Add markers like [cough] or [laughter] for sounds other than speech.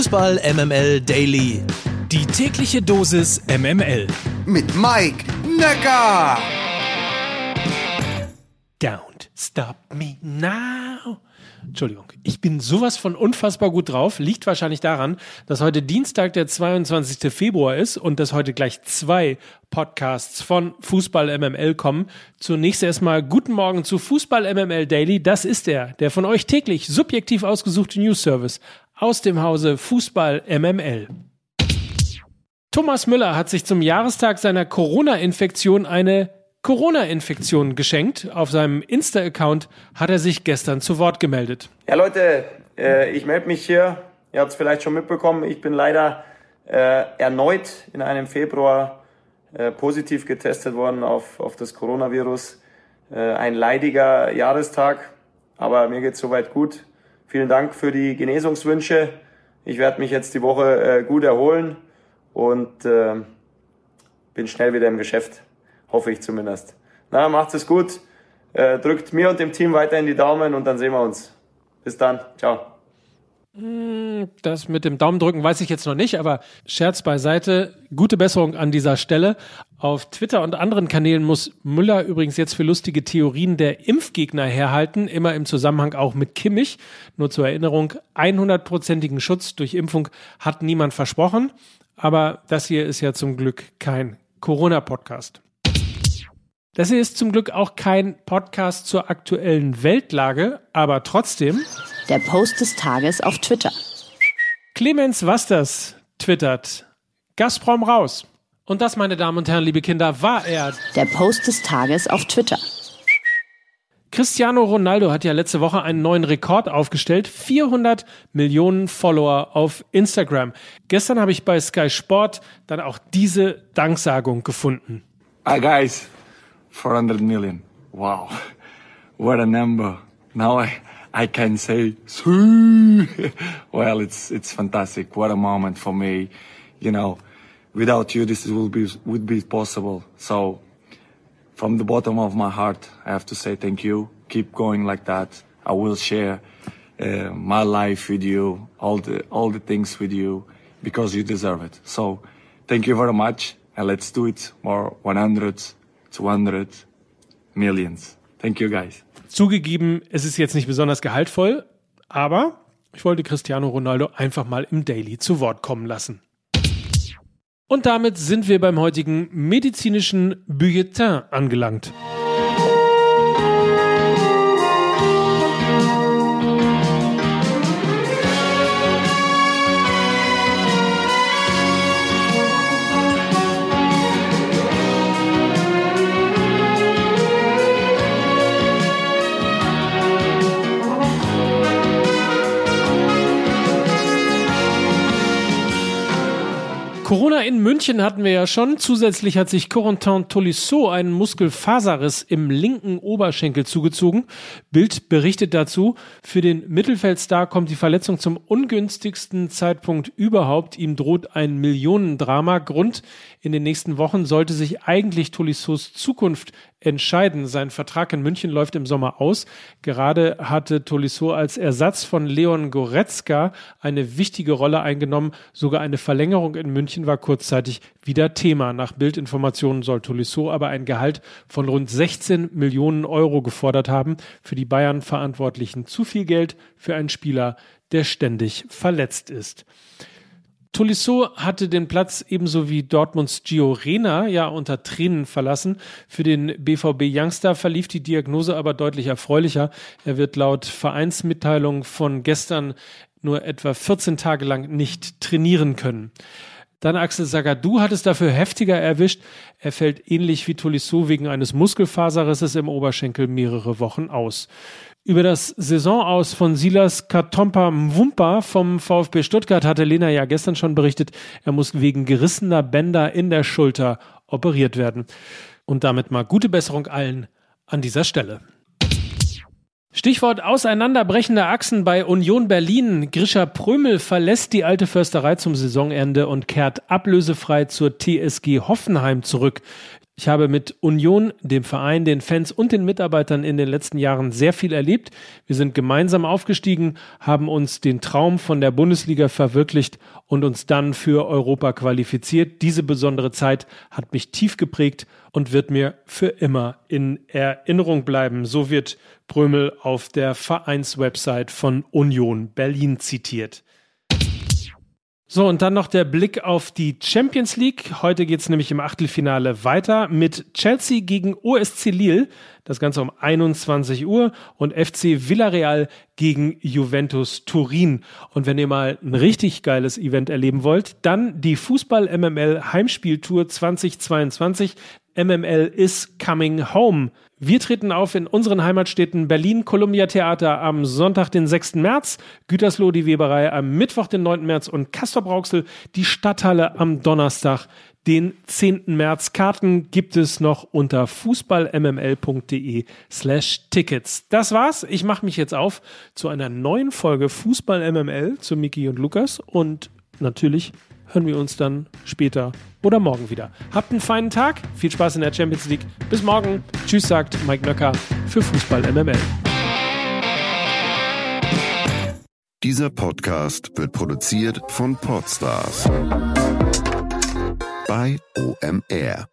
Fußball MML Daily. Die tägliche Dosis MML. Mit Mike Necker. Don't stop me now. Entschuldigung, ich bin sowas von unfassbar gut drauf. Liegt wahrscheinlich daran, dass heute Dienstag, der 22. Februar ist und dass heute gleich zwei Podcasts von Fußball MML kommen. Zunächst erstmal guten Morgen zu Fußball MML Daily. Das ist er, der von euch täglich subjektiv ausgesuchte News Service aus dem Hause Fußball MML. Thomas Müller hat sich zum Jahrestag seiner Corona-Infektion eine Corona-Infektion geschenkt. Auf seinem Insta-Account hat er sich gestern zu Wort gemeldet. Ja, Leute, äh, ich melde mich hier. Ihr habt es vielleicht schon mitbekommen. Ich bin leider äh, erneut in einem Februar äh, positiv getestet worden auf, auf das Coronavirus. Ein leidiger Jahrestag, aber mir geht soweit gut. Vielen Dank für die Genesungswünsche. Ich werde mich jetzt die Woche äh, gut erholen und äh, bin schnell wieder im Geschäft. Hoffe ich zumindest. Na, macht es gut. Äh, drückt mir und dem Team weiterhin die Daumen und dann sehen wir uns. Bis dann. Ciao. Das mit dem Daumendrücken weiß ich jetzt noch nicht, aber Scherz beiseite. Gute Besserung an dieser Stelle. Auf Twitter und anderen Kanälen muss Müller übrigens jetzt für lustige Theorien der Impfgegner herhalten, immer im Zusammenhang auch mit Kimmich. Nur zur Erinnerung, 100-prozentigen Schutz durch Impfung hat niemand versprochen. Aber das hier ist ja zum Glück kein Corona-Podcast. Das hier ist zum Glück auch kein Podcast zur aktuellen Weltlage, aber trotzdem. Der Post des Tages auf Twitter. Clemens Wasters twittert. Gazprom raus. Und das, meine Damen und Herren, liebe Kinder, war er. Der Post des Tages auf Twitter. Cristiano Ronaldo hat ja letzte Woche einen neuen Rekord aufgestellt. 400 Millionen Follower auf Instagram. Gestern habe ich bei Sky Sport dann auch diese Danksagung gefunden. Hi guys, 400 million. Wow, what a number. Now I, I can say, [laughs] well, it's, it's fantastic. What a moment for me. You know, without you, this would be, would be possible. So from the bottom of my heart, I have to say thank you. Keep going like that. I will share uh, my life with you, all the, all the things with you because you deserve it. So thank you very much. And let's do it more 100, 200 millions. Thank you guys. Zugegeben, es ist jetzt nicht besonders gehaltvoll, aber ich wollte Cristiano Ronaldo einfach mal im Daily zu Wort kommen lassen. Und damit sind wir beim heutigen medizinischen Bulletin angelangt. Corona in München hatten wir ja schon. Zusätzlich hat sich Corentin Tolisso einen Muskelfaserriss im linken Oberschenkel zugezogen. Bild berichtet dazu. Für den Mittelfeldstar kommt die Verletzung zum ungünstigsten Zeitpunkt überhaupt. Ihm droht ein Millionendrama. Grund in den nächsten Wochen sollte sich eigentlich Tolissos Zukunft entscheiden. Sein Vertrag in München läuft im Sommer aus. Gerade hatte Tolisso als Ersatz von Leon Goretzka eine wichtige Rolle eingenommen. Sogar eine Verlängerung in München war kurzzeitig wieder Thema. Nach Bildinformationen soll Tolisso aber ein Gehalt von rund 16 Millionen Euro gefordert haben. Für die Bayern Verantwortlichen zu viel Geld für einen Spieler, der ständig verletzt ist. Tolisso hatte den Platz ebenso wie Dortmunds Gio Reyna ja unter Tränen verlassen. Für den BVB Youngster verlief die Diagnose aber deutlich erfreulicher. Er wird laut Vereinsmitteilung von gestern nur etwa 14 Tage lang nicht trainieren können. Dann Axel Sagadou hat es dafür heftiger erwischt. Er fällt ähnlich wie Tolisso wegen eines Muskelfaserrisses im Oberschenkel mehrere Wochen aus. Über das Saisonaus von Silas Katompa Mwumpa vom VfB Stuttgart hatte Lena ja gestern schon berichtet, er muss wegen gerissener Bänder in der Schulter operiert werden. Und damit mal gute Besserung allen an dieser Stelle. Stichwort auseinanderbrechende Achsen bei Union Berlin. Grisha Prömel verlässt die alte Försterei zum Saisonende und kehrt ablösefrei zur TSG Hoffenheim zurück. Ich habe mit Union, dem Verein, den Fans und den Mitarbeitern in den letzten Jahren sehr viel erlebt. Wir sind gemeinsam aufgestiegen, haben uns den Traum von der Bundesliga verwirklicht und uns dann für Europa qualifiziert. Diese besondere Zeit hat mich tief geprägt und wird mir für immer in Erinnerung bleiben. So wird Brömel auf der Vereinswebsite von Union Berlin zitiert. So, und dann noch der Blick auf die Champions League. Heute geht's nämlich im Achtelfinale weiter mit Chelsea gegen OSC Lille. Das Ganze um 21 Uhr und FC Villarreal gegen Juventus Turin. Und wenn ihr mal ein richtig geiles Event erleben wollt, dann die Fußball MML Heimspieltour 2022. MML is coming home. Wir treten auf in unseren Heimatstädten Berlin, Columbia Theater am Sonntag, den 6. März, Gütersloh, die Weberei am Mittwoch, den 9. März und Castor Brauxel, die Stadthalle am Donnerstag, den 10. März. Karten gibt es noch unter fußballmml.de slash Tickets. Das war's. Ich mache mich jetzt auf zu einer neuen Folge Fußball MML zu Miki und Lukas und natürlich hören wir uns dann später oder morgen wieder. Habt einen feinen Tag, viel Spaß in der Champions League. Bis morgen. Tschüss, sagt Mike Nöcker für Fußball MML. Dieser Podcast wird produziert von Podstars bei OMR.